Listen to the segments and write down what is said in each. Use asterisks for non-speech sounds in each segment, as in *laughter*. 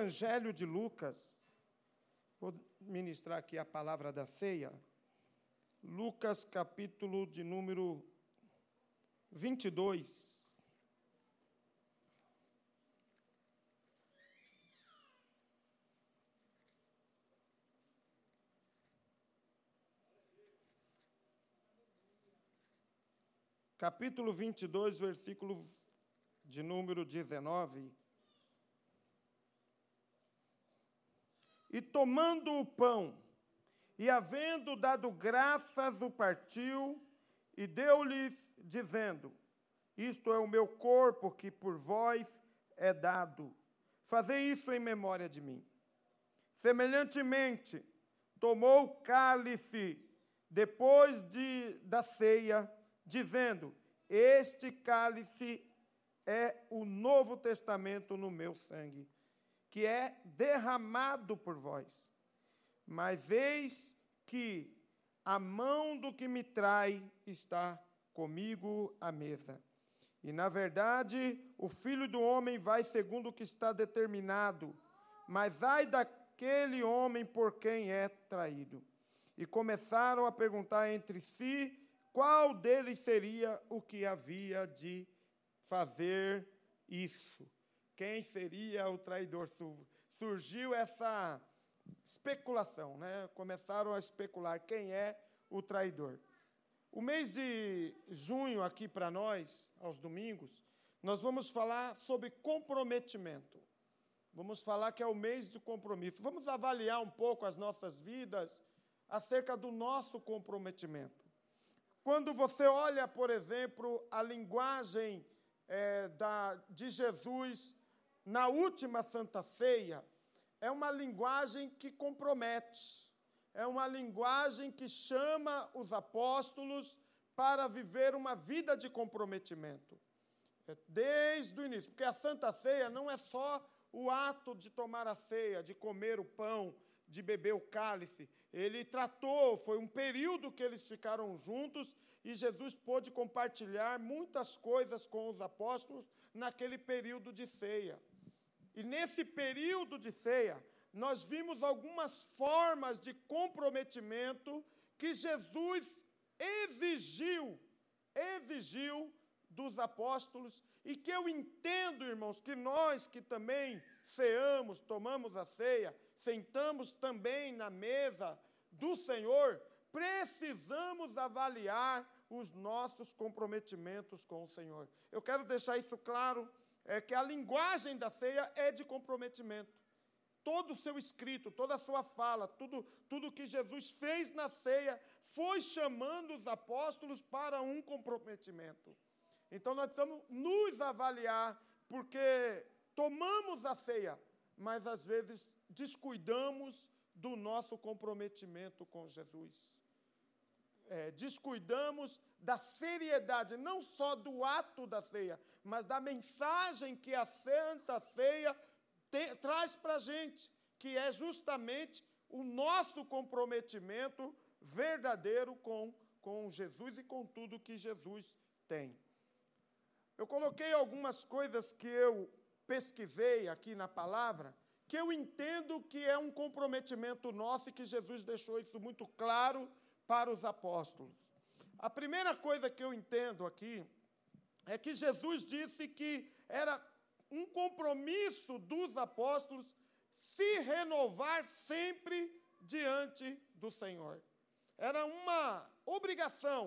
Evangelho de Lucas, vou ministrar aqui a palavra da ceia. Lucas, capítulo de número 22. capítulo 22, versículo de número 19. E tomando o pão, e havendo dado graças, o partiu e deu-lhes, dizendo: Isto é o meu corpo que por vós é dado. Fazei isso em memória de mim. Semelhantemente, tomou o cálice depois de, da ceia dizendo: Este cálice é o Novo Testamento no meu sangue, que é derramado por vós. Mas eis que a mão do que me trai está comigo à mesa. E, na verdade, o filho do homem vai segundo o que está determinado, mas ai daquele homem por quem é traído. E começaram a perguntar entre si qual deles seria o que havia de fazer isso? Quem seria o traidor? Surgiu essa especulação, né? Começaram a especular quem é o traidor. O mês de junho aqui para nós, aos domingos, nós vamos falar sobre comprometimento. Vamos falar que é o mês de compromisso. Vamos avaliar um pouco as nossas vidas acerca do nosso comprometimento. Quando você olha, por exemplo, a linguagem é, da, de Jesus na última Santa Ceia, é uma linguagem que compromete, é uma linguagem que chama os apóstolos para viver uma vida de comprometimento. É desde o início, porque a Santa Ceia não é só o ato de tomar a ceia, de comer o pão, de beber o cálice. Ele tratou, foi um período que eles ficaram juntos e Jesus pôde compartilhar muitas coisas com os apóstolos naquele período de ceia. E nesse período de ceia, nós vimos algumas formas de comprometimento que Jesus exigiu, exigiu dos apóstolos, e que eu entendo, irmãos, que nós que também ceamos, tomamos a ceia, sentamos também na mesa do Senhor, precisamos avaliar os nossos comprometimentos com o Senhor. Eu quero deixar isso claro, é que a linguagem da ceia é de comprometimento. Todo o seu escrito, toda a sua fala, tudo, tudo que Jesus fez na ceia, foi chamando os apóstolos para um comprometimento. Então nós precisamos nos avaliar, porque tomamos a ceia, mas às vezes descuidamos do nosso comprometimento com Jesus. É, descuidamos da seriedade, não só do ato da ceia, mas da mensagem que a Santa Ceia te, traz para a gente, que é justamente o nosso comprometimento verdadeiro com, com Jesus e com tudo que Jesus tem. Eu coloquei algumas coisas que eu pesquisei aqui na palavra, que eu entendo que é um comprometimento nosso e que Jesus deixou isso muito claro para os apóstolos. A primeira coisa que eu entendo aqui é que Jesus disse que era um compromisso dos apóstolos se renovar sempre diante do Senhor. Era uma obrigação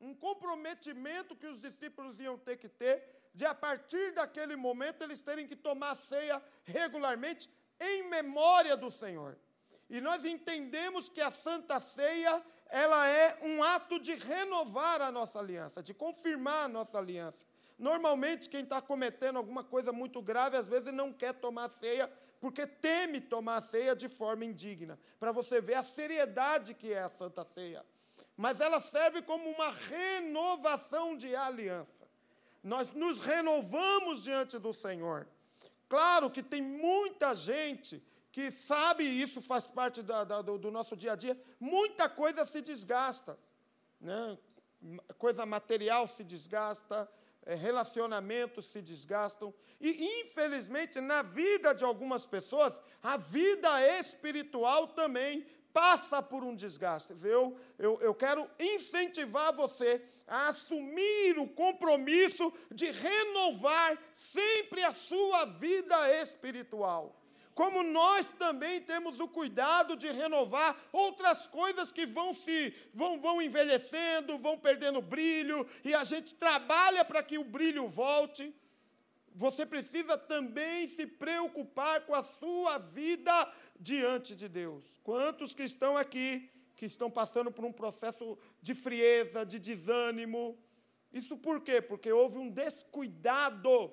um comprometimento que os discípulos iam ter que ter, de a partir daquele momento eles terem que tomar ceia regularmente em memória do Senhor. E nós entendemos que a Santa Ceia, ela é um ato de renovar a nossa aliança, de confirmar a nossa aliança. Normalmente, quem está cometendo alguma coisa muito grave, às vezes não quer tomar ceia, porque teme tomar ceia de forma indigna. Para você ver a seriedade que é a Santa Ceia mas ela serve como uma renovação de aliança. Nós nos renovamos diante do Senhor. Claro que tem muita gente que sabe isso faz parte da, da, do, do, nosso dia a dia. Muita coisa se desgasta, né? coisa material se desgasta, é, relacionamentos se desgastam. E, infelizmente, na vida de algumas pessoas, a vida espiritual também passa por um desgaste. Eu, eu, eu quero incentivar você a assumir o compromisso de renovar sempre a sua vida espiritual como nós também temos o cuidado de renovar outras coisas que vão se vão, vão envelhecendo, vão perdendo brilho, e a gente trabalha para que o brilho volte. Você precisa também se preocupar com a sua vida diante de Deus. Quantos que estão aqui que estão passando por um processo de frieza, de desânimo? Isso por quê? Porque houve um descuidado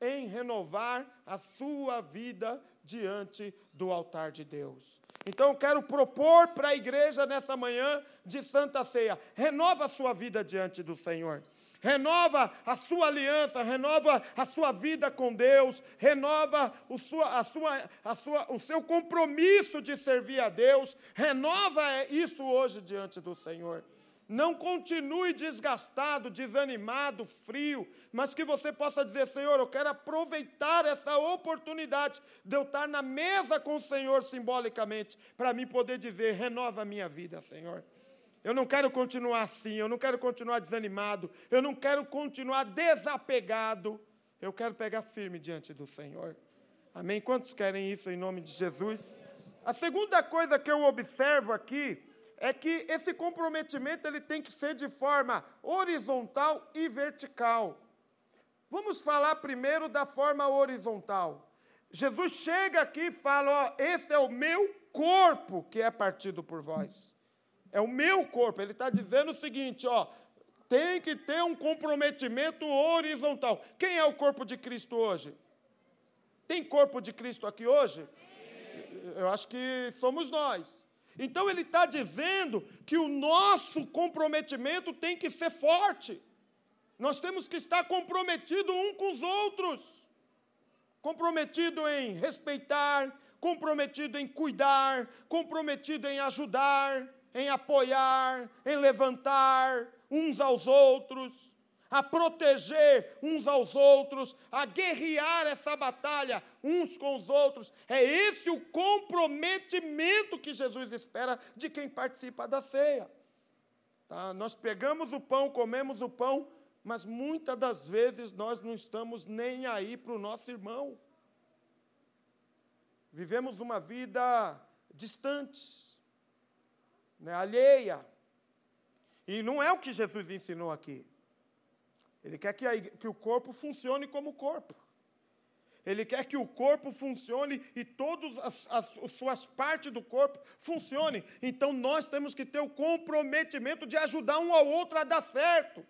em renovar a sua vida diante do altar de Deus. Então, quero propor para a igreja nessa manhã de Santa Ceia: renova a sua vida diante do Senhor. Renova a sua aliança, renova a sua vida com Deus, renova o, sua, a sua, a sua, o seu compromisso de servir a Deus, renova isso hoje diante do Senhor. Não continue desgastado, desanimado, frio, mas que você possa dizer: Senhor, eu quero aproveitar essa oportunidade de eu estar na mesa com o Senhor simbolicamente, para mim poder dizer: renova a minha vida, Senhor. Eu não quero continuar assim, eu não quero continuar desanimado, eu não quero continuar desapegado. Eu quero pegar firme diante do Senhor. Amém? Quantos querem isso em nome de Jesus? A segunda coisa que eu observo aqui é que esse comprometimento ele tem que ser de forma horizontal e vertical. Vamos falar primeiro da forma horizontal. Jesus chega aqui e fala: ó, esse é o meu corpo que é partido por vós. É o meu corpo. Ele está dizendo o seguinte: ó, tem que ter um comprometimento horizontal. Quem é o corpo de Cristo hoje? Tem corpo de Cristo aqui hoje? Eu acho que somos nós. Então ele está dizendo que o nosso comprometimento tem que ser forte. Nós temos que estar comprometidos um com os outros. Comprometido em respeitar, comprometido em cuidar, comprometido em ajudar, em apoiar, em levantar uns aos outros a proteger uns aos outros, a guerrear essa batalha uns com os outros. É esse o comprometimento que Jesus espera de quem participa da ceia. Tá? Nós pegamos o pão, comemos o pão, mas muitas das vezes nós não estamos nem aí para o nosso irmão. Vivemos uma vida distante, né, alheia. E não é o que Jesus ensinou aqui. Ele quer que, a, que o corpo funcione como corpo. Ele quer que o corpo funcione e todas as, as, as, suas partes do corpo funcionem. Então nós temos que ter o comprometimento de ajudar um ao outro a dar certo,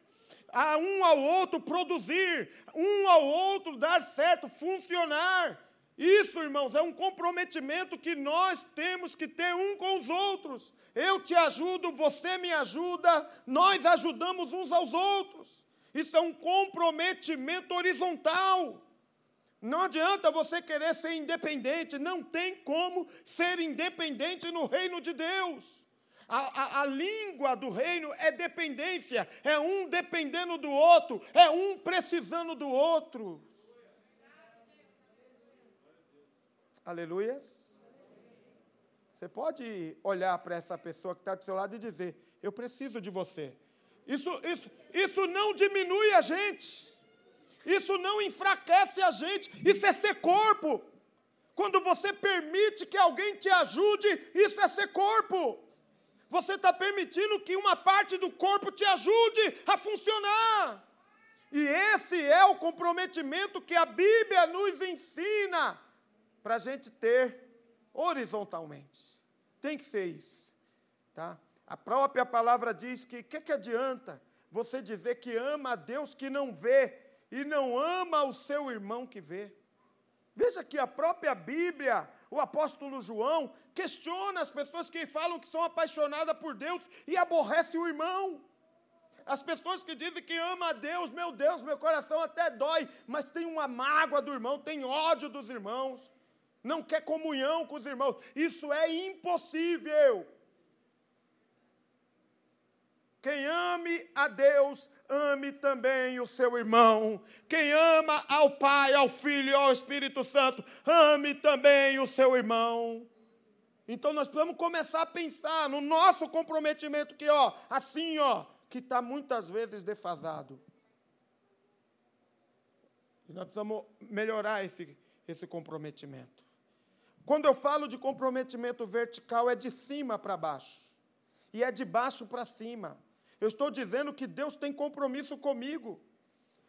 a um ao outro produzir, um ao outro dar certo, funcionar. Isso, irmãos, é um comprometimento que nós temos que ter um com os outros. Eu te ajudo, você me ajuda, nós ajudamos uns aos outros. Isso é um comprometimento horizontal. Não adianta você querer ser independente, não tem como ser independente no reino de Deus. A, a, a, língua do reino é dependência, é um dependendo do outro, é um precisando do outro. Aleluias. Você pode olhar para essa pessoa que está do seu lado e dizer: Eu preciso de você. Isso, isso, isso não diminui a gente. Isso não enfraquece a gente. Isso é ser corpo. Quando você permite que alguém te ajude, isso é ser corpo. Você está permitindo que uma parte do corpo te ajude a funcionar. E esse é o comprometimento que a Bíblia nos ensina para a gente ter horizontalmente. Tem que ser isso. Tá? A própria palavra diz que o que, que adianta você dizer que ama a Deus que não vê e não ama o seu irmão que vê? Veja que a própria Bíblia, o apóstolo João, questiona as pessoas que falam que são apaixonadas por Deus e aborrecem o irmão. As pessoas que dizem que ama a Deus, meu Deus, meu coração até dói, mas tem uma mágoa do irmão, tem ódio dos irmãos, não quer comunhão com os irmãos. Isso é impossível. Quem ame a Deus, ame também o seu irmão. Quem ama ao Pai, ao Filho e ao Espírito Santo, ame também o seu irmão. Então nós precisamos começar a pensar no nosso comprometimento que, ó, assim, ó, que está muitas vezes defasado. E nós precisamos melhorar esse, esse comprometimento. Quando eu falo de comprometimento vertical, é de cima para baixo. E é de baixo para cima. Eu estou dizendo que Deus tem compromisso comigo.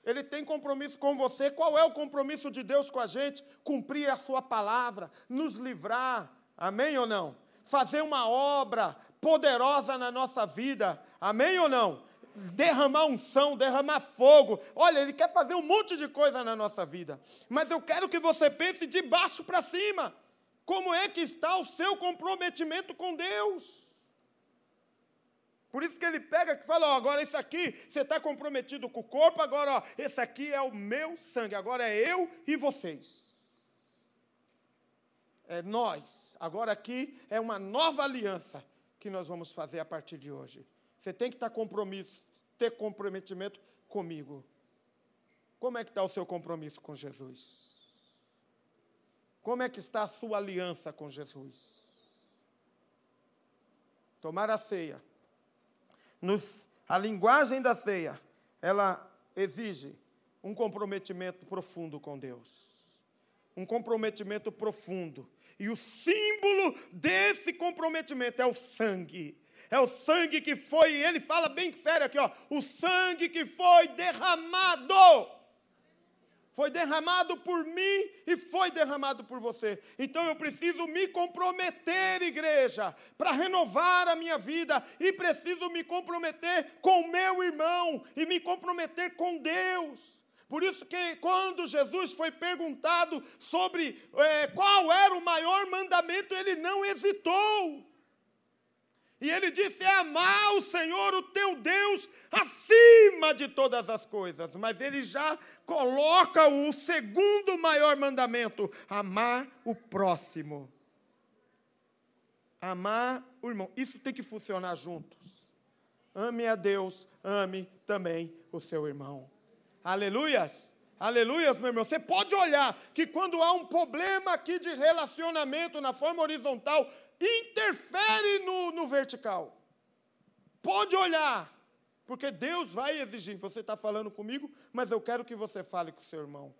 Ele tem compromisso com você. Qual é o compromisso de Deus com a gente? Cumprir a sua palavra, nos livrar. Amém ou não? Fazer uma obra poderosa na nossa vida. Amém ou não? Derramar unção, derramar fogo. Olha, Ele quer fazer um monte de coisa na nossa vida. Mas eu quero que você pense de baixo para cima. Como é que está o seu comprometimento com Deus? Por isso que ele pega e fala, ó, agora isso aqui, você está comprometido com o corpo, agora, ó, esse aqui é o meu sangue, agora é eu e vocês. É nós. Agora aqui é uma nova aliança que nós vamos fazer a partir de hoje. Você tem que estar compromisso, ter comprometimento comigo. Como é que está o seu compromisso com Jesus? Como é que está a sua aliança com Jesus? Tomar a ceia nos, a linguagem da ceia, ela exige um comprometimento profundo com Deus. Um comprometimento profundo. E o símbolo desse comprometimento é o sangue. É o sangue que foi, ele fala bem sério aqui, ó, o sangue que foi derramado foi derramado por mim e foi derramado por você. Então eu preciso me comprometer, igreja, para renovar a minha vida e preciso me comprometer com o meu irmão e me comprometer com Deus. Por isso que quando Jesus foi perguntado sobre é, qual era o maior mandamento, ele não hesitou. E ele disse: é amar o Senhor, o teu Deus, acima de todas as coisas. Mas ele já coloca o segundo maior mandamento: amar o próximo. Amar o irmão. Isso tem que funcionar juntos. Ame a Deus, ame também o seu irmão. Aleluias! Aleluias, meu irmão. Você pode olhar que quando há um problema aqui de relacionamento na forma horizontal, interfere no, no vertical. Pode olhar, porque Deus vai exigir. Você está falando comigo, mas eu quero que você fale com o seu irmão.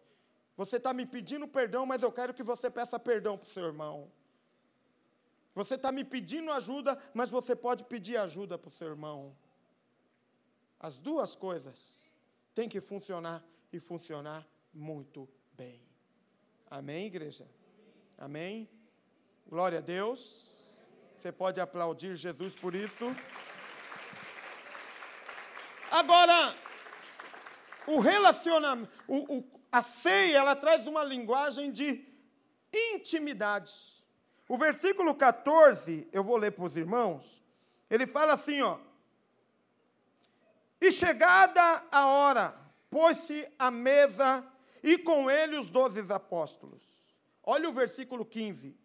Você está me pedindo perdão, mas eu quero que você peça perdão para o seu irmão. Você está me pedindo ajuda, mas você pode pedir ajuda para o seu irmão. As duas coisas têm que funcionar e funcionar muito bem. Amém, igreja? Amém? Glória a Deus. Você pode aplaudir Jesus por isso. Agora, o relacionamento, o, o, a ceia, ela traz uma linguagem de intimidade. O versículo 14, eu vou ler para os irmãos, ele fala assim, ó. E chegada a hora, pôs-se à mesa e com ele os doze apóstolos. Olha o versículo 15,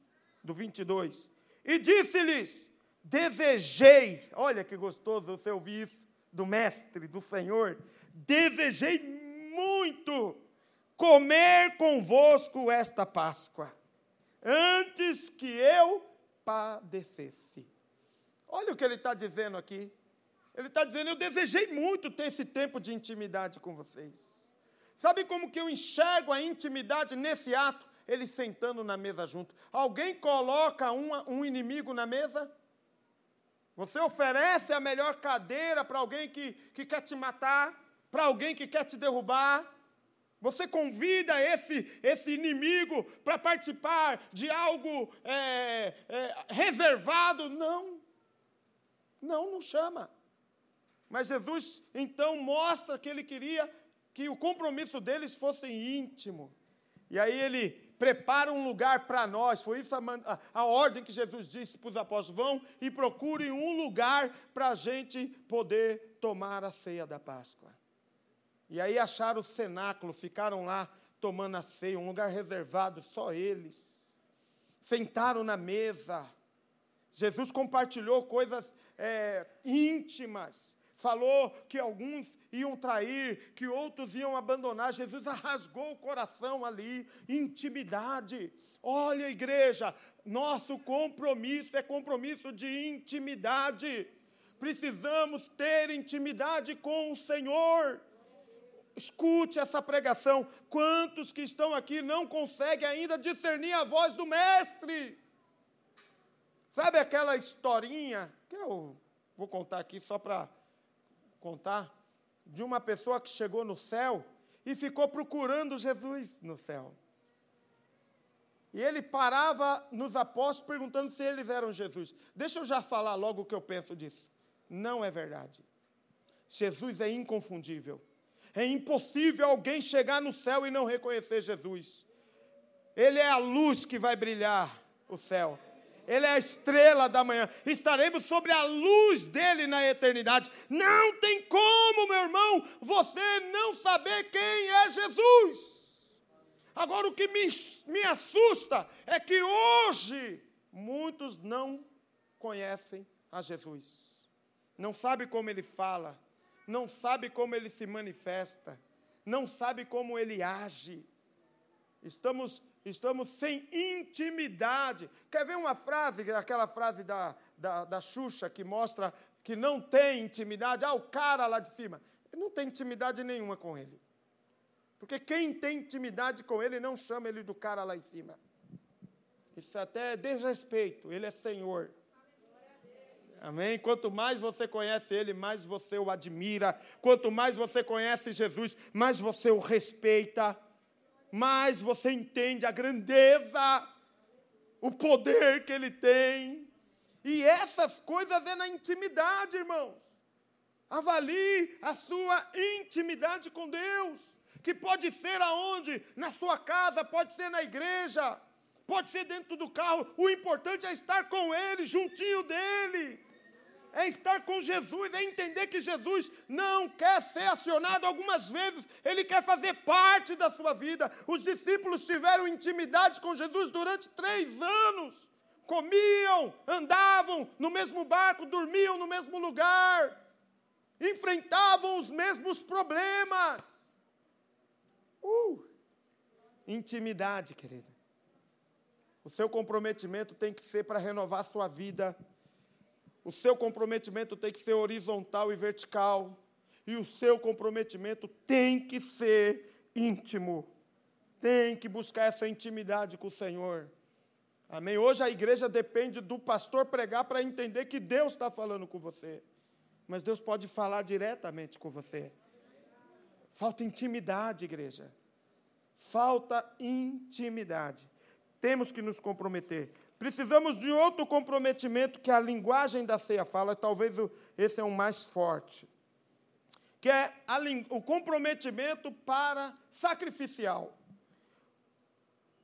do 22. E disse-lhes: Desejei, olha que gostoso você ouvir isso do Mestre, do Senhor, desejei muito comer convosco esta Páscoa, antes que eu padecesse. Olha o que ele está dizendo aqui. Ele está dizendo: Eu desejei muito ter esse tempo de intimidade com vocês. Sabe como que eu enxergo a intimidade nesse ato? Eles sentando na mesa junto. Alguém coloca um, um inimigo na mesa? Você oferece a melhor cadeira para alguém que, que quer te matar, para alguém que quer te derrubar? Você convida esse, esse inimigo para participar de algo é, é, reservado? Não. Não, não chama. Mas Jesus então mostra que ele queria que o compromisso deles fosse íntimo. E aí ele prepara um lugar para nós. Foi isso a, a, a, ordem que Jesus disse para os apóstolos: vão e procurem um lugar para a gente poder tomar a ceia da Páscoa. E aí acharam o cenáculo, ficaram lá tomando a ceia, um lugar reservado, só eles. Sentaram na mesa. Jesus compartilhou coisas é, íntimas. Falou que alguns iam trair, que outros iam abandonar. Jesus *laughs* rasgou o coração ali, intimidade. Olha, igreja, nosso compromisso é compromisso de intimidade. Precisamos ter intimidade com o Senhor. Escute essa pregação. Quantos que estão aqui não conseguem ainda discernir a voz do Mestre? Sabe aquela historinha que eu vou contar aqui só para contar de uma pessoa que chegou no céu e ficou procurando Jesus no céu. E ele parava nos apóstolos perguntando se eles eram Jesus. Deixa eu já falar logo o que eu penso disso. Não é verdade. Jesus é inconfundível. É impossível alguém chegar no céu e não reconhecer Jesus. Ele é a luz que vai brilhar o céu. Ele é a estrela da manhã. Estaremos sobre a luz dele na eternidade. Não tem como, meu irmão, você não saber quem é Jesus. Agora, o que me, me assusta é que hoje muitos não conhecem a Jesus. Não sabe como ele fala, não sabe como ele se manifesta, não sabe como ele age. Estamos, estamos sem intimidade. Quer ver uma frase, aquela frase da, da, da Xuxa que mostra que não tem intimidade? Ah, o cara lá de cima. Ele não tem intimidade nenhuma com ele. Porque quem tem intimidade com ele não chama ele do cara lá em cima. Isso até é desrespeito, ele é Senhor. Amém? Quanto mais você conhece Ele, mais você o admira. Quanto mais você conhece Jesus, mais você o respeita. Mais você entende a grandeza, o poder que Ele tem. E essas coisas é na intimidade, irmãos. Avalie a sua intimidade com Deus, que pode ser aonde? Na sua casa, pode ser na igreja, pode ser dentro do carro. O importante é estar com Ele, juntinho dEle é estar com Jesus, é entender que Jesus não quer ser acionado algumas vezes, ele quer fazer parte da sua vida. Os discípulos tiveram intimidade com Jesus durante três anos, comiam, andavam no mesmo barco, dormiam no mesmo lugar, enfrentavam os mesmos problemas. Uh, intimidade, querida. O seu comprometimento tem que ser para renovar sua vida o seu comprometimento tem que ser horizontal e vertical. E o seu comprometimento tem que ser íntimo. Tem que buscar essa intimidade com o Senhor. Amém? Hoje a igreja depende do pastor pregar para entender que Deus está falando com você. Mas Deus pode falar diretamente com você. Falta intimidade, igreja. Falta intimidade. Temos que nos comprometer. Precisamos de outro comprometimento que a linguagem da ceia fala, talvez esse é o mais forte, que é a, o comprometimento para sacrificial.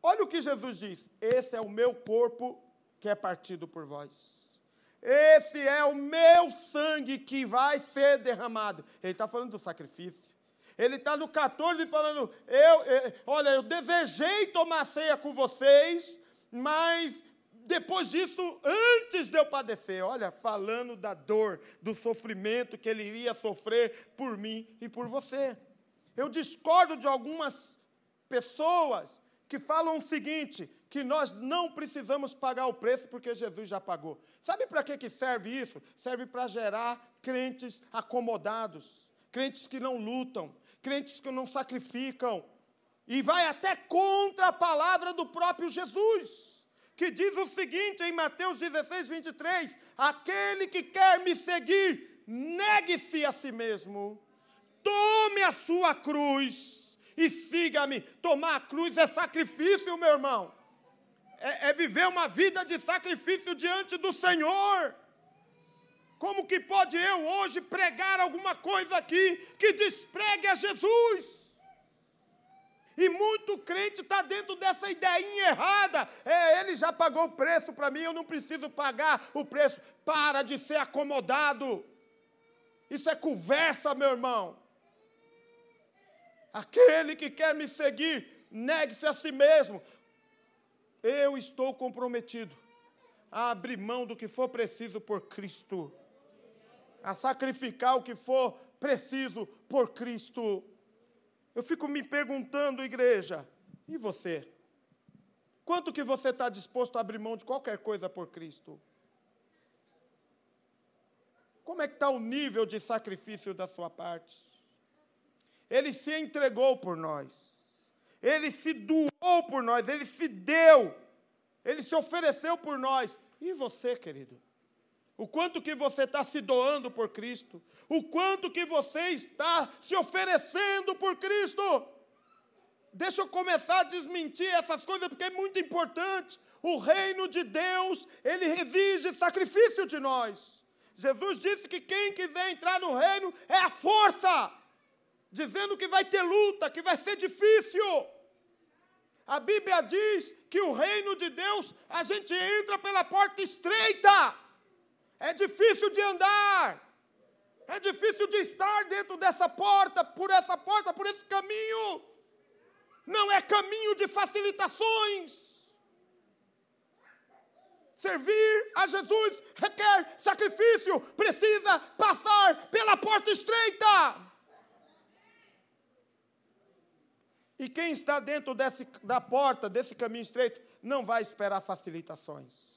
Olha o que Jesus diz: Esse é o meu corpo que é partido por vós. Esse é o meu sangue que vai ser derramado. Ele está falando do sacrifício. Ele está no 14 falando: eu, eu, olha, eu desejei tomar ceia com vocês, mas depois disso, antes de eu padecer, olha, falando da dor, do sofrimento que ele iria sofrer por mim e por você. Eu discordo de algumas pessoas que falam o seguinte: que nós não precisamos pagar o preço porque Jesus já pagou. Sabe para que, que serve isso? Serve para gerar crentes acomodados, crentes que não lutam, crentes que não sacrificam, e vai até contra a palavra do próprio Jesus que diz o seguinte em Mateus 16, 23: Aquele que quer me seguir, negue-se a si mesmo, tome a sua cruz e siga-me. Tomar a cruz é sacrifício, meu irmão. É, é viver uma vida de sacrifício diante do Senhor. Como que pode eu hoje pregar alguma coisa aqui que despregue a Jesus? E muito crente está dentro dessa ideinha errada. É, ele já pagou o preço para mim, eu não preciso pagar o preço. Para de ser acomodado. Isso é conversa, meu irmão. Aquele que quer me seguir, negue-se a si mesmo. Eu estou comprometido a abrir mão do que for preciso por Cristo. a sacrificar o que for preciso por Cristo. Eu fico me perguntando, igreja, e você? Quanto que você está disposto a abrir mão de qualquer coisa por Cristo? Como é que está o nível de sacrifício da sua parte? Ele se entregou por nós. Ele se doou por nós. Ele se deu. Ele se ofereceu por nós. E você, querido? O quanto que você está se doando por Cristo? O quanto que você está se oferecendo por Cristo? Deixa eu começar a desmentir essas coisas, porque é muito importante. O reino de Deus, ele exige sacrifício de nós. Jesus disse que quem quiser entrar no reino é a força, dizendo que vai ter luta, que vai ser difícil. A Bíblia diz que o reino de Deus, a gente entra pela porta estreita. É difícil de andar. É difícil de estar dentro dessa porta, por essa porta, por esse caminho. Não é caminho de facilitações. Servir a Jesus requer sacrifício, precisa passar pela porta estreita. E quem está dentro desse, da porta, desse caminho estreito, não vai esperar facilitações.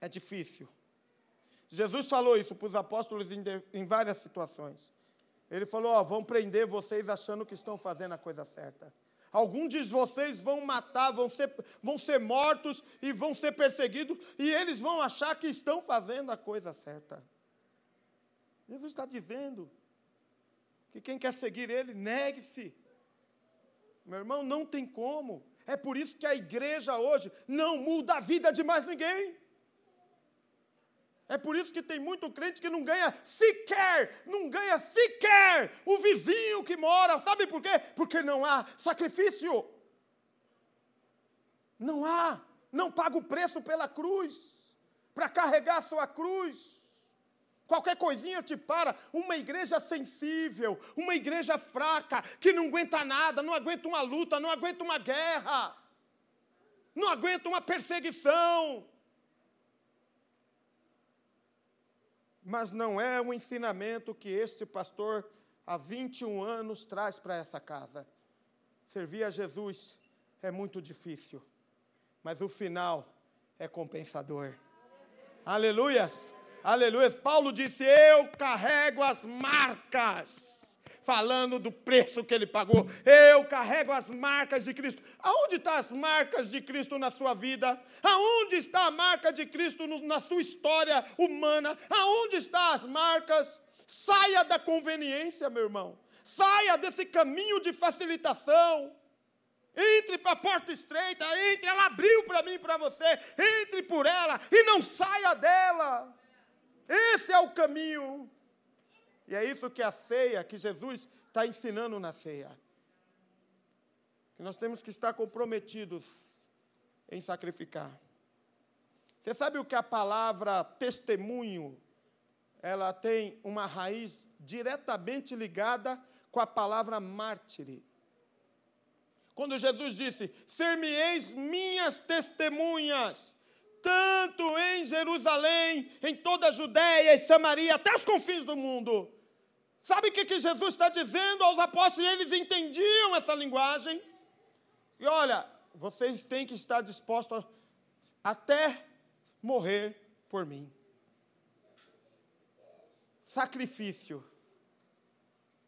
É difícil. Jesus falou isso para os apóstolos em, em várias situações. Ele falou: ó, vão prender vocês achando que estão fazendo a coisa certa. Alguns de vocês vão matar, vão ser, vão ser mortos e vão ser perseguidos, e eles vão achar que estão fazendo a coisa certa. Jesus está dizendo que quem quer seguir Ele, negue-se. Meu irmão, não tem como. É por isso que a igreja hoje não muda a vida de mais ninguém. É por isso que tem muito crente que não ganha sequer, não ganha sequer o vizinho que mora. Sabe por quê? Porque não há sacrifício. Não há. Não paga o preço pela cruz, para carregar a sua cruz. Qualquer coisinha te para. Uma igreja sensível, uma igreja fraca, que não aguenta nada, não aguenta uma luta, não aguenta uma guerra, não aguenta uma perseguição. Mas não é o ensinamento que este pastor, há 21 anos, traz para essa casa. Servir a Jesus é muito difícil, mas o final é compensador. Aleluias! Aleluias! Paulo disse: Eu carrego as marcas falando do preço que ele pagou. Eu carrego as marcas de Cristo. Aonde estão as marcas de Cristo na sua vida? Aonde está a marca de Cristo na sua história humana? Aonde estão as marcas? Saia da conveniência, meu irmão. Saia desse caminho de facilitação. Entre para a porta estreita, entre, ela abriu para mim e para você. Entre por ela e não saia dela. Esse é o caminho. E é isso que a ceia, que Jesus está ensinando na ceia. Que nós temos que estar comprometidos em sacrificar. Você sabe o que a palavra testemunho, ela tem uma raiz diretamente ligada com a palavra mártire. Quando Jesus disse: Ser-me-eis minhas testemunhas, tanto em Jerusalém, em toda a Judéia e Samaria, até os confins do mundo. Sabe o que, que Jesus está dizendo aos apóstolos? E eles entendiam essa linguagem. E olha, vocês têm que estar dispostos até morrer por mim. Sacrifício.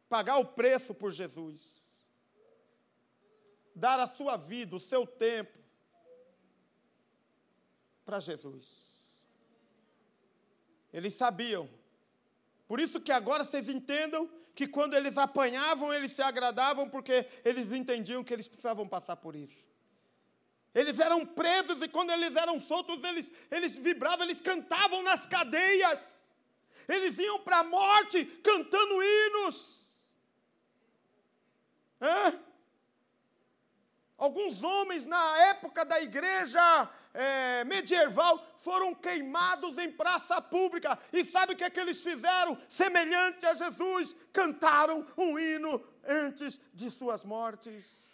Pagar o preço por Jesus. Dar a sua vida, o seu tempo para Jesus. Eles sabiam por isso que agora vocês entendam que quando eles apanhavam, eles se agradavam, porque eles entendiam que eles precisavam passar por isso. Eles eram presos e quando eles eram soltos, eles, eles vibravam, eles cantavam nas cadeias. Eles iam para a morte cantando hinos. Hã? Alguns homens na época da igreja é, medieval foram queimados em praça pública. E sabe o que, é que eles fizeram? Semelhante a Jesus, cantaram um hino antes de suas mortes.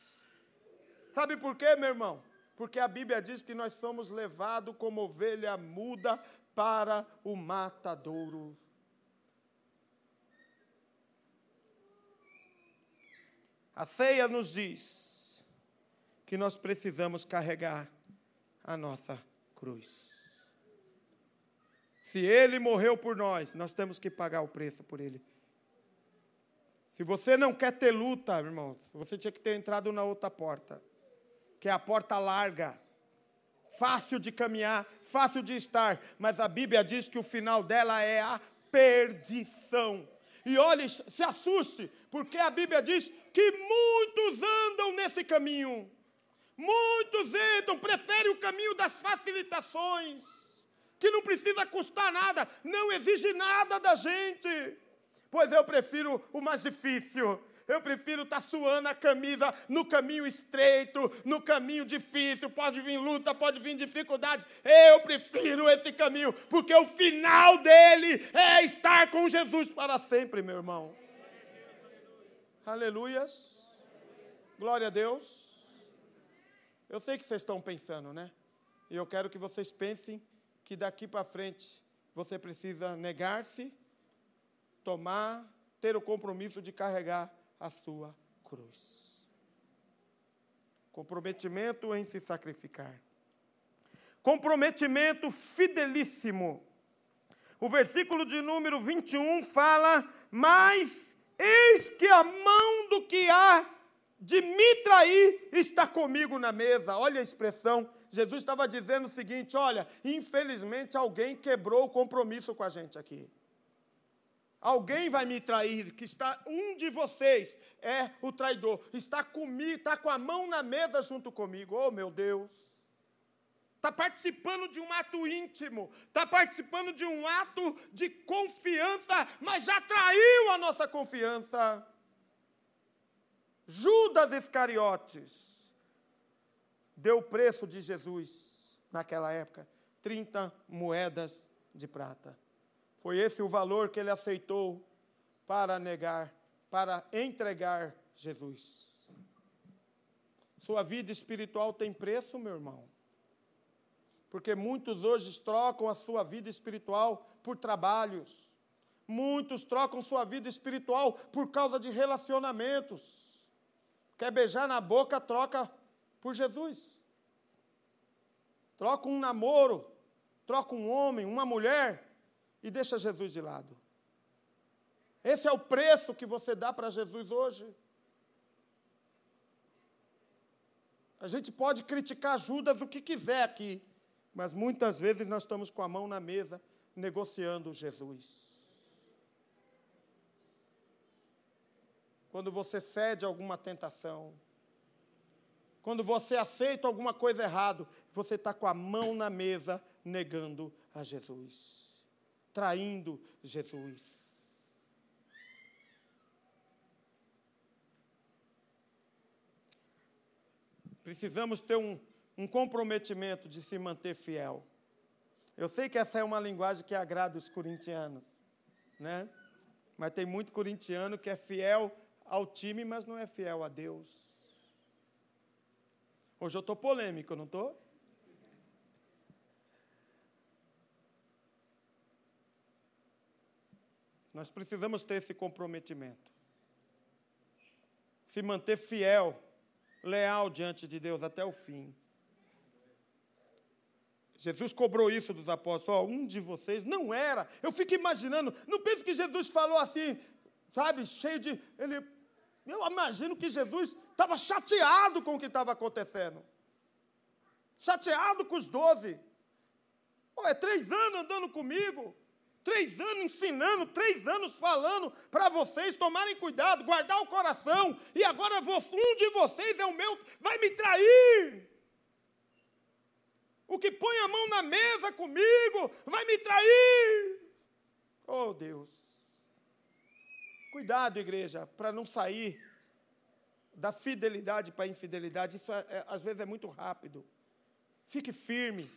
Sabe por quê, meu irmão? Porque a Bíblia diz que nós somos levados como ovelha muda para o matadouro. A ceia nos diz que nós precisamos carregar a nossa cruz. Se ele morreu por nós, nós temos que pagar o preço por ele. Se você não quer ter luta, irmãos, você tinha que ter entrado na outra porta, que é a porta larga, fácil de caminhar, fácil de estar, mas a Bíblia diz que o final dela é a perdição. E olhe, se assuste, porque a Bíblia diz que muitos andam nesse caminho. Muitos entram, preferem o caminho das facilitações, que não precisa custar nada, não exige nada da gente. Pois eu prefiro o mais difícil. Eu prefiro estar tá suando a camisa no caminho estreito, no caminho difícil. Pode vir luta, pode vir dificuldade. Eu prefiro esse caminho, porque o final dele é estar com Jesus para sempre, meu irmão. Aleluias. Glória a Deus. Eu sei que vocês estão pensando, né? E eu quero que vocês pensem que daqui para frente você precisa negar-se tomar, ter o compromisso de carregar a sua cruz. Comprometimento em se sacrificar. Comprometimento fidelíssimo. O versículo de número 21 fala: Mas eis que a mão do que há de me trair está comigo na mesa. Olha a expressão. Jesus estava dizendo o seguinte: olha, infelizmente alguém quebrou o compromisso com a gente aqui. Alguém vai me trair, que está um de vocês é o traidor. Está comigo, está com a mão na mesa junto comigo. Oh, meu Deus. Está participando de um ato íntimo, está participando de um ato de confiança, mas já traiu a nossa confiança. Judas Iscariotes deu o preço de Jesus naquela época: 30 moedas de prata. Foi esse o valor que ele aceitou para negar, para entregar Jesus. Sua vida espiritual tem preço, meu irmão. Porque muitos hoje trocam a sua vida espiritual por trabalhos. Muitos trocam sua vida espiritual por causa de relacionamentos. Quer beijar na boca, troca por Jesus. Troca um namoro, troca um homem, uma mulher, e deixa Jesus de lado. Esse é o preço que você dá para Jesus hoje. A gente pode criticar Judas o que quiser aqui, mas muitas vezes nós estamos com a mão na mesa negociando Jesus. Quando você cede a alguma tentação, quando você aceita alguma coisa errada, você está com a mão na mesa negando a Jesus traindo Jesus. Precisamos ter um, um comprometimento de se manter fiel. Eu sei que essa é uma linguagem que agrada os corintianos, né? Mas tem muito corintiano que é fiel ao time, mas não é fiel a Deus. Hoje eu estou polêmico, não estou? Nós precisamos ter esse comprometimento. Se manter fiel, leal diante de Deus até o fim. Jesus cobrou isso dos apóstolos. Um de vocês não era. Eu fico imaginando. Não pense que Jesus falou assim, sabe, cheio de. Ele, eu imagino que Jesus estava chateado com o que estava acontecendo. Chateado com os doze. É três anos andando comigo. Três anos ensinando, três anos falando para vocês tomarem cuidado, guardar o coração, e agora um de vocês é o meu, vai me trair. O que põe a mão na mesa comigo vai me trair. Oh Deus. Cuidado, igreja, para não sair da fidelidade para a infidelidade. Isso é, é, às vezes é muito rápido. Fique firme.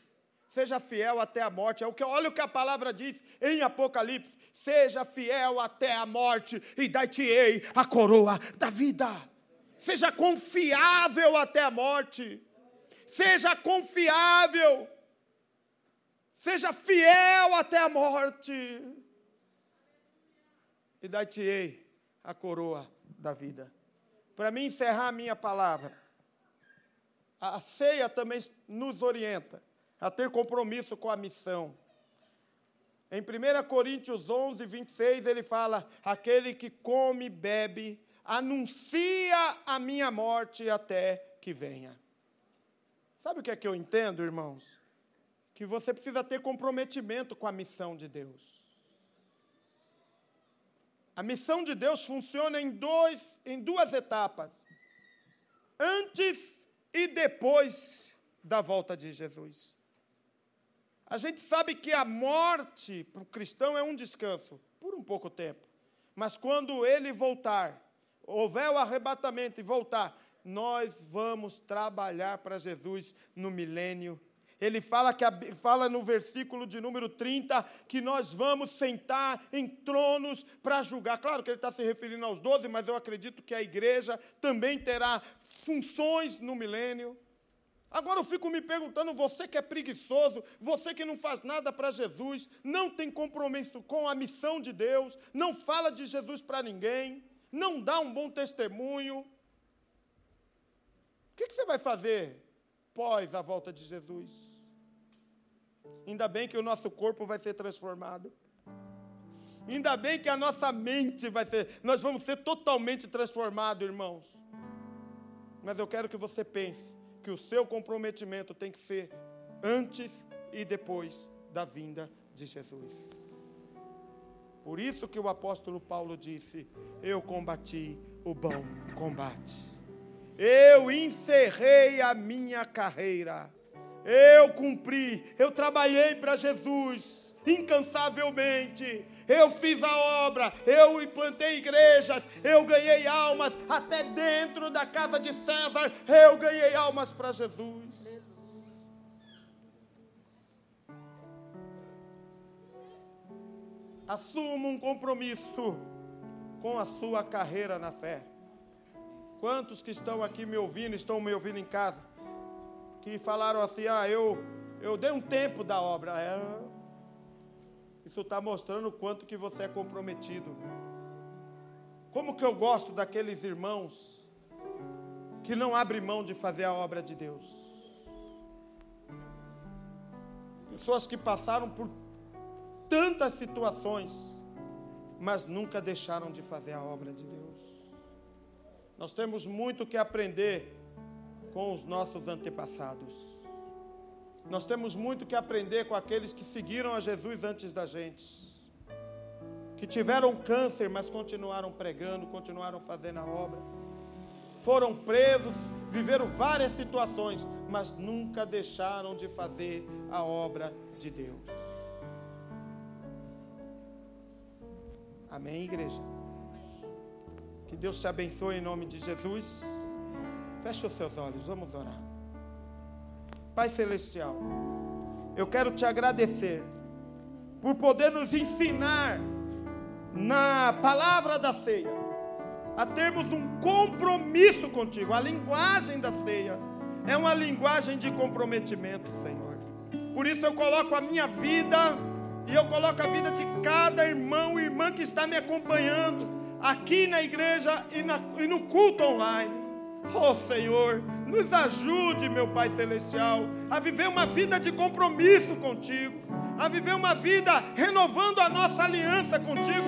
Seja fiel até a morte. É o que, olha o que a palavra diz em Apocalipse: seja fiel até a morte e dar-te-ei a coroa da vida. Seja confiável até a morte. Seja confiável. seja fiel até a morte, e dar-te-ei a coroa da vida. Para mim encerrar a minha palavra, a ceia também nos orienta a ter compromisso com a missão. Em 1 Coríntios 11, 26, ele fala: Aquele que come e bebe, anuncia a minha morte até que venha. Sabe o que é que eu entendo, irmãos? Que você precisa ter comprometimento com a missão de Deus. A missão de Deus funciona em, dois, em duas etapas: antes e depois da volta de Jesus. A gente sabe que a morte para o cristão é um descanso, por um pouco tempo. Mas quando ele voltar, houver o arrebatamento e voltar, nós vamos trabalhar para Jesus no milênio. Ele fala, que, fala no versículo de número 30 que nós vamos sentar em tronos para julgar. Claro que ele está se referindo aos doze, mas eu acredito que a igreja também terá funções no milênio. Agora eu fico me perguntando, você que é preguiçoso, você que não faz nada para Jesus, não tem compromisso com a missão de Deus, não fala de Jesus para ninguém, não dá um bom testemunho, o que, que você vai fazer pós a volta de Jesus? Ainda bem que o nosso corpo vai ser transformado. Ainda bem que a nossa mente vai ser, nós vamos ser totalmente transformados, irmãos. Mas eu quero que você pense que o seu comprometimento tem que ser antes e depois da vinda de Jesus. Por isso que o apóstolo Paulo disse: Eu combati o bom combate. Eu encerrei a minha carreira. Eu cumpri, eu trabalhei para Jesus incansavelmente. Eu fiz a obra, eu implantei igrejas, eu ganhei almas, até dentro da casa de César, eu ganhei almas para Jesus. Assuma um compromisso com a sua carreira na fé. Quantos que estão aqui me ouvindo, estão me ouvindo em casa, que falaram assim: ah, eu, eu dei um tempo da obra. É, isso está mostrando o quanto que você é comprometido. Como que eu gosto daqueles irmãos que não abrem mão de fazer a obra de Deus. Pessoas que passaram por tantas situações, mas nunca deixaram de fazer a obra de Deus. Nós temos muito que aprender com os nossos antepassados. Nós temos muito que aprender com aqueles que seguiram a Jesus antes da gente, que tiveram câncer, mas continuaram pregando, continuaram fazendo a obra, foram presos, viveram várias situações, mas nunca deixaram de fazer a obra de Deus. Amém, igreja? Que Deus te abençoe em nome de Jesus. Feche os seus olhos, vamos orar. Pai Celestial, eu quero te agradecer por poder nos ensinar na palavra da ceia a termos um compromisso contigo. A linguagem da ceia é uma linguagem de comprometimento, Senhor. Por isso eu coloco a minha vida e eu coloco a vida de cada irmão e irmã que está me acompanhando aqui na igreja e, na, e no culto online. Oh Senhor, nos ajude, meu Pai Celestial, a viver uma vida de compromisso contigo, a viver uma vida renovando a nossa aliança contigo,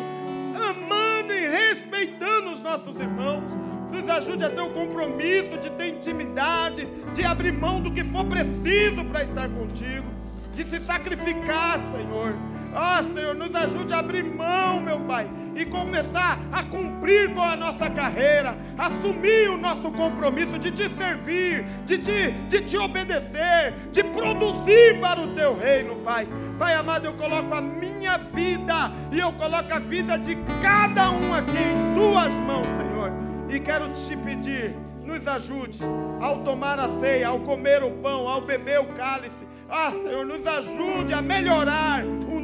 amando e respeitando os nossos irmãos. Nos ajude a ter o compromisso de ter intimidade, de abrir mão do que for preciso para estar contigo, de se sacrificar, Senhor Ó oh, Senhor, nos ajude a abrir mão, meu Pai, e começar a cumprir com a nossa carreira, assumir o nosso compromisso de te servir, de te, de te obedecer, de produzir para o teu reino, Pai. Pai amado, eu coloco a minha vida e eu coloco a vida de cada um aqui em tuas mãos, Senhor. E quero te pedir, nos ajude ao tomar a ceia, ao comer o pão, ao beber o cálice ah, Senhor, nos ajude a melhorar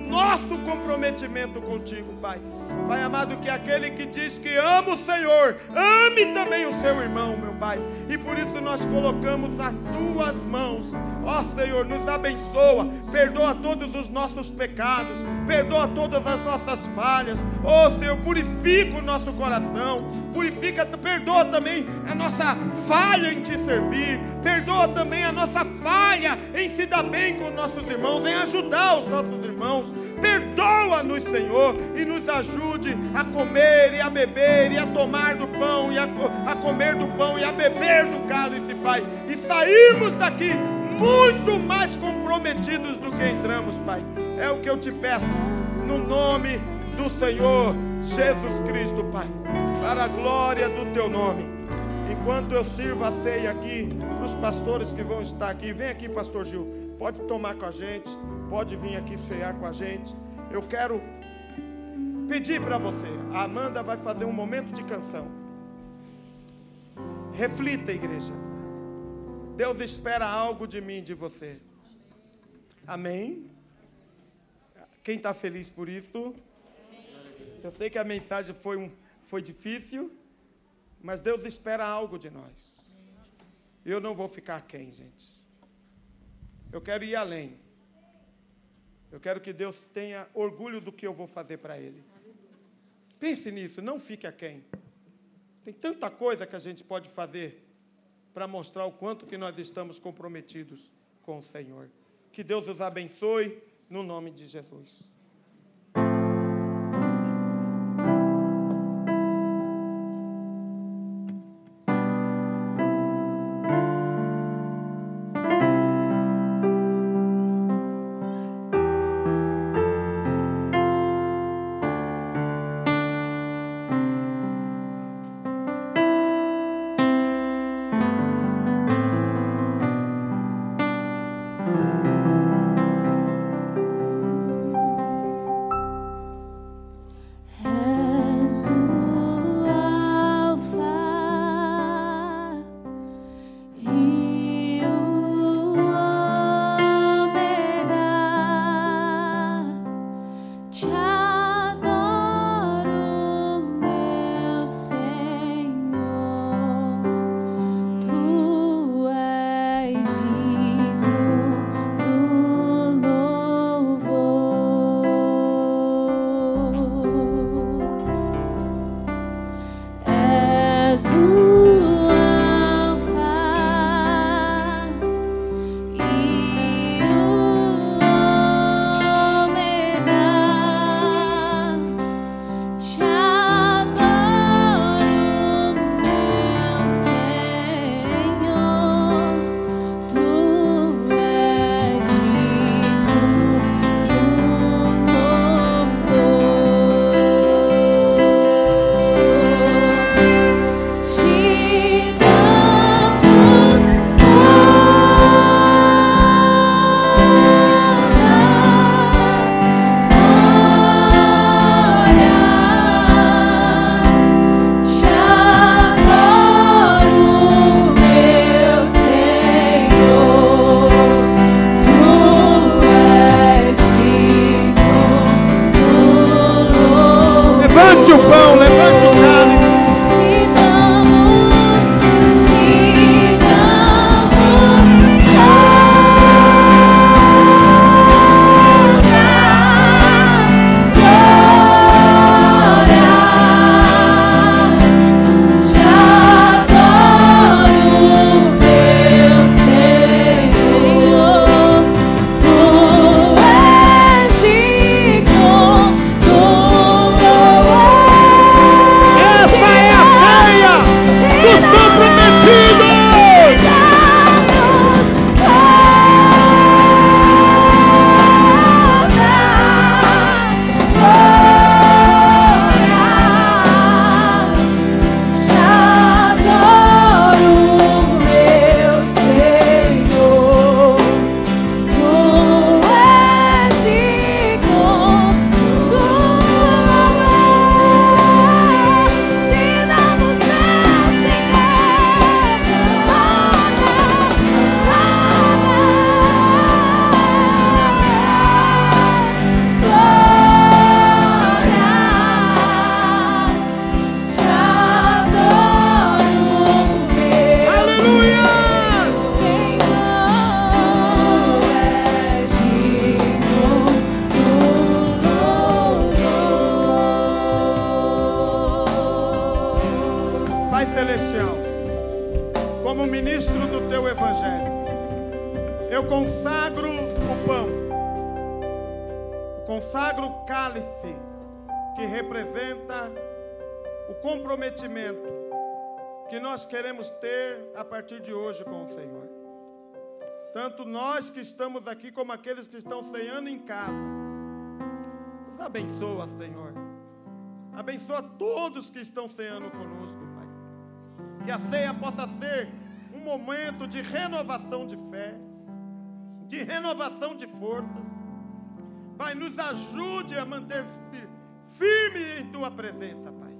nosso comprometimento contigo, Pai. Pai amado, que aquele que diz que ama o Senhor, ame também o seu irmão, meu Pai. E por isso nós colocamos as tuas mãos. Ó Senhor, nos abençoa, perdoa todos os nossos pecados, perdoa todas as nossas falhas. Ó Senhor, purifica o nosso coração, purifica, perdoa também a nossa falha em te servir, perdoa também a nossa falha em se dar bem com nossos irmãos, em ajudar os nossos irmãos. Perdoa-nos, Senhor, e nos ajude a comer e a beber e a tomar do pão e a, a comer do pão e a beber do cálice, Pai, e sairmos daqui muito mais comprometidos do que entramos, Pai. É o que eu te peço, no nome do Senhor Jesus Cristo, Pai, para a glória do teu nome. Enquanto eu sirvo a ceia aqui, para os pastores que vão estar aqui, vem aqui, Pastor Gil, pode tomar com a gente pode vir aqui cear com a gente. Eu quero pedir para você, a Amanda vai fazer um momento de canção. Reflita, igreja. Deus espera algo de mim, de você. Amém? Quem está feliz por isso? Eu sei que a mensagem foi, um, foi difícil, mas Deus espera algo de nós. Eu não vou ficar quem, gente. Eu quero ir além. Eu quero que Deus tenha orgulho do que eu vou fazer para Ele. Pense nisso, não fique aquém. Tem tanta coisa que a gente pode fazer para mostrar o quanto que nós estamos comprometidos com o Senhor. Que Deus os abençoe no nome de Jesus. child. Como aqueles que estão ceando em casa. Nos abençoa, Senhor. Abençoa todos que estão ceando conosco, Pai. Que a ceia possa ser um momento de renovação de fé, de renovação de forças. Pai, nos ajude a manter firme em tua presença, Pai.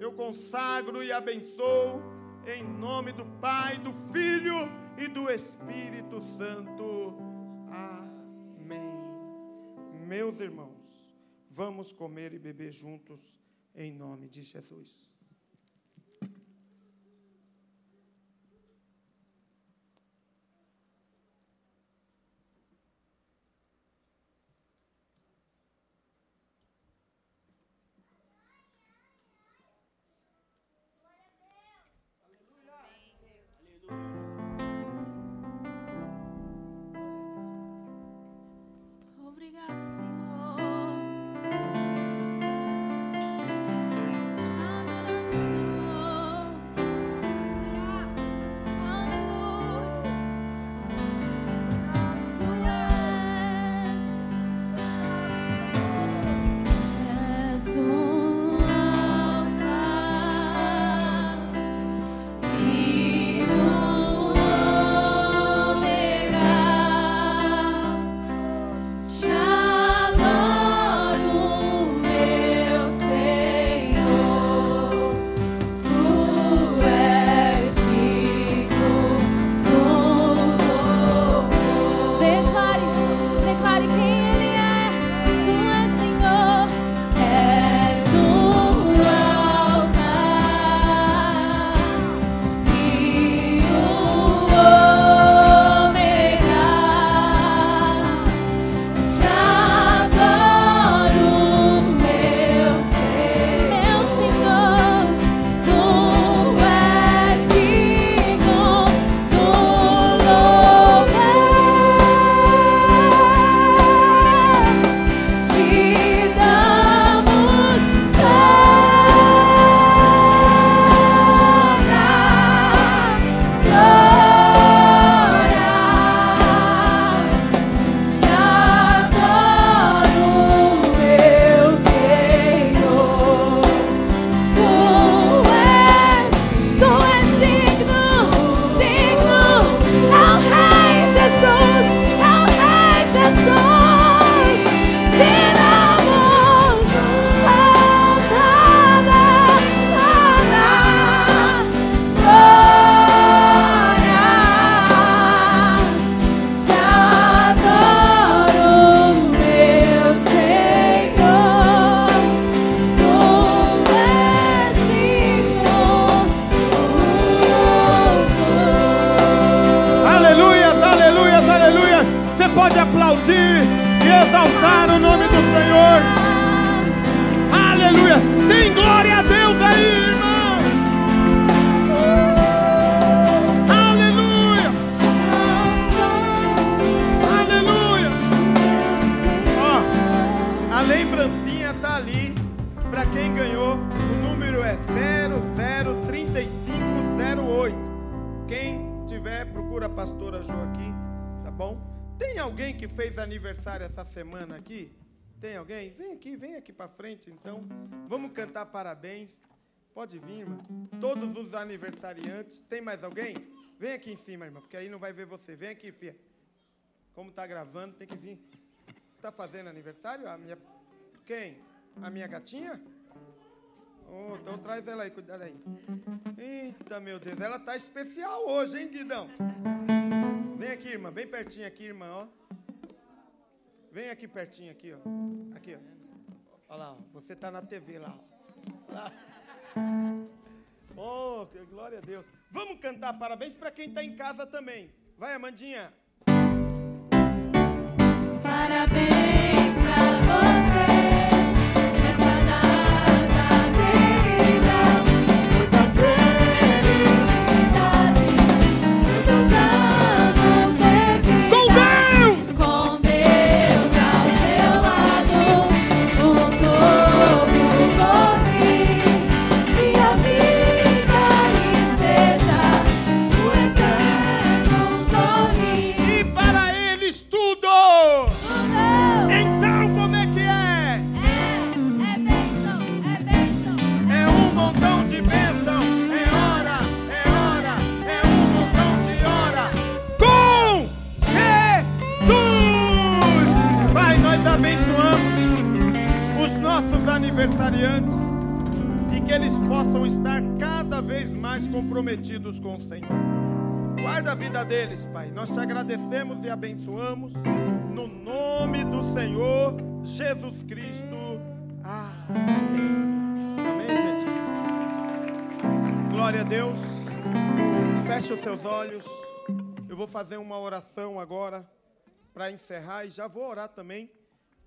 Eu consagro e abençoo em nome do Pai, do Filho e do Espírito Santo. Meus irmãos, vamos comer e beber juntos em nome de Jesus. e exaltar o nome do Senhor. Aleluia! Tem glória a Deus aí, irmão! Aleluia! Aleluia! Ó, a lembrancinha tá ali para quem ganhou. O número é 003508. Quem tiver, procura a pastora Jo aqui, tá bom? Parabéns. Pode vir, irmã. Todos os aniversariantes. Tem mais alguém? Vem aqui em cima, irmã, porque aí não vai ver você. Vem aqui, filha. Como está gravando, tem que vir. Está fazendo aniversário? A minha. Quem? A minha gatinha? Oh, então traz ela aí, cuidado aí. Eita, meu Deus, ela tá especial hoje, hein, Guidão? Vem aqui, irmã, bem pertinho aqui, irmã, ó. Vem aqui pertinho aqui, ó. Aqui, ó. Olha lá, ó. você tá na TV lá, ó. Oh, que glória a Deus. Vamos cantar parabéns para quem está em casa também. Vai, Amandinha. Parabéns Pai. Nós te agradecemos e abençoamos no nome do Senhor Jesus Cristo. Amém. Amém, gente. Glória a Deus. Feche os seus olhos. Eu vou fazer uma oração agora para encerrar e já vou orar também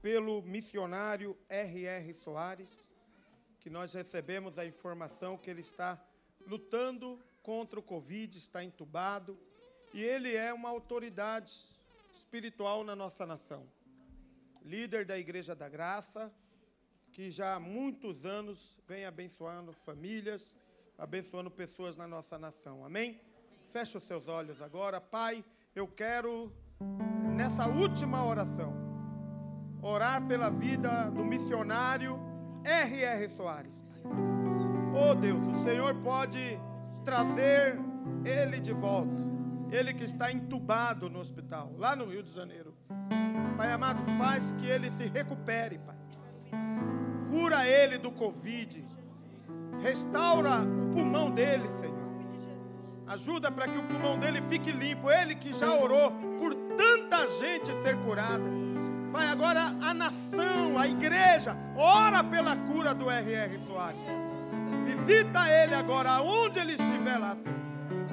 pelo missionário R.R. Soares, que nós recebemos a informação que ele está lutando contra o Covid, está entubado, e ele é uma autoridade espiritual na nossa nação. Líder da Igreja da Graça, que já há muitos anos vem abençoando famílias, abençoando pessoas na nossa nação. Amém? Feche os seus olhos agora. Pai, eu quero, nessa última oração, orar pela vida do missionário R.R. Soares. Oh Deus, o Senhor pode trazer ele de volta. Ele que está entubado no hospital, lá no Rio de Janeiro. Pai amado, faz que ele se recupere, Pai. Cura ele do Covid. Restaura o pulmão dele, Senhor. Ajuda para que o pulmão dele fique limpo. Ele que já orou por tanta gente ser curada. Pai, agora a nação, a igreja, ora pela cura do R.R. Soares. Visita ele agora, aonde ele estiver lá.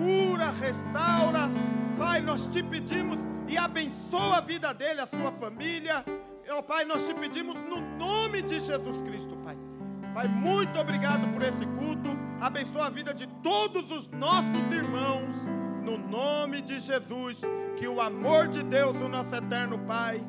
Cura, restaura. Pai, nós te pedimos e abençoa a vida dele, a sua família. Oh, pai, nós te pedimos no nome de Jesus Cristo, Pai. Pai, muito obrigado por esse culto. Abençoa a vida de todos os nossos irmãos. No nome de Jesus. Que o amor de Deus, o nosso eterno Pai,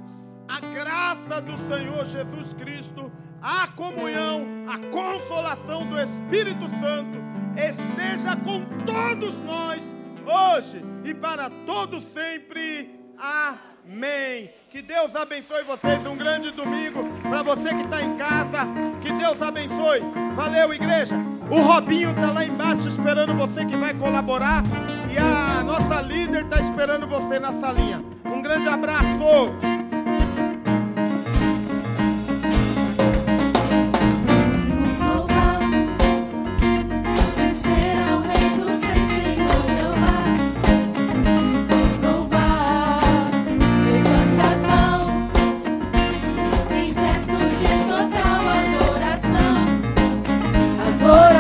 a graça do Senhor Jesus Cristo, a comunhão, a consolação do Espírito Santo esteja com todos nós, hoje e para todo sempre. Amém. Que Deus abençoe vocês. Um grande domingo para você que está em casa. Que Deus abençoe. Valeu, igreja. O Robinho está lá embaixo esperando você que vai colaborar. E a nossa líder está esperando você na salinha. Um grande abraço.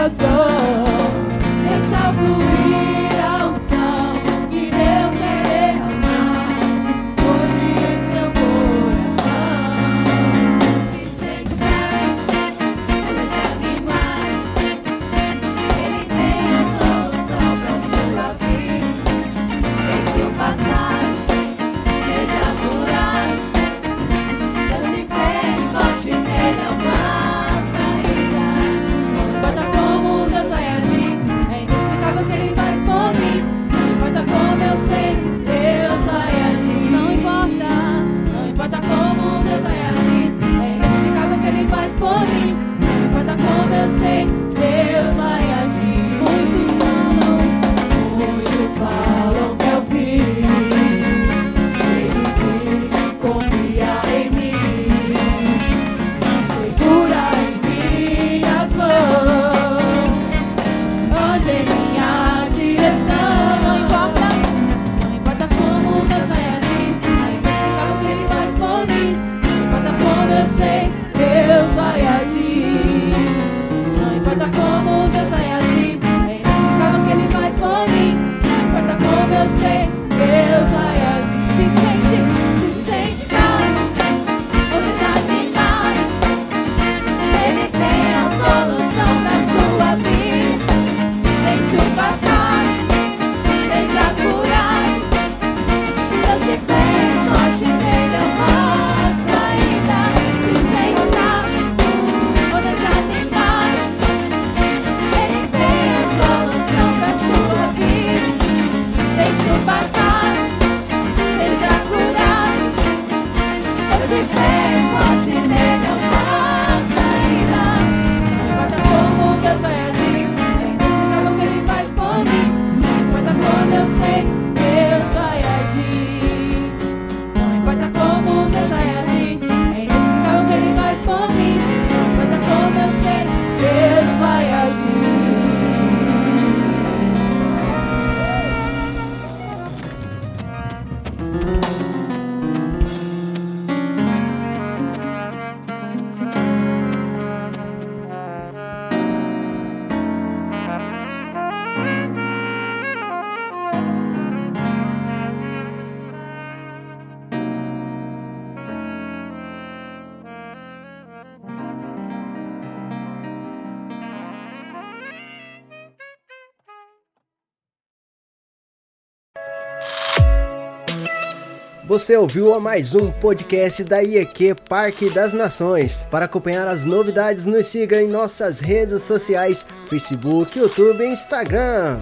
Adoração, deixa Você ouviu a mais um podcast da IEQ Parque das Nações. Para acompanhar as novidades, nos siga em nossas redes sociais: Facebook, YouTube e Instagram.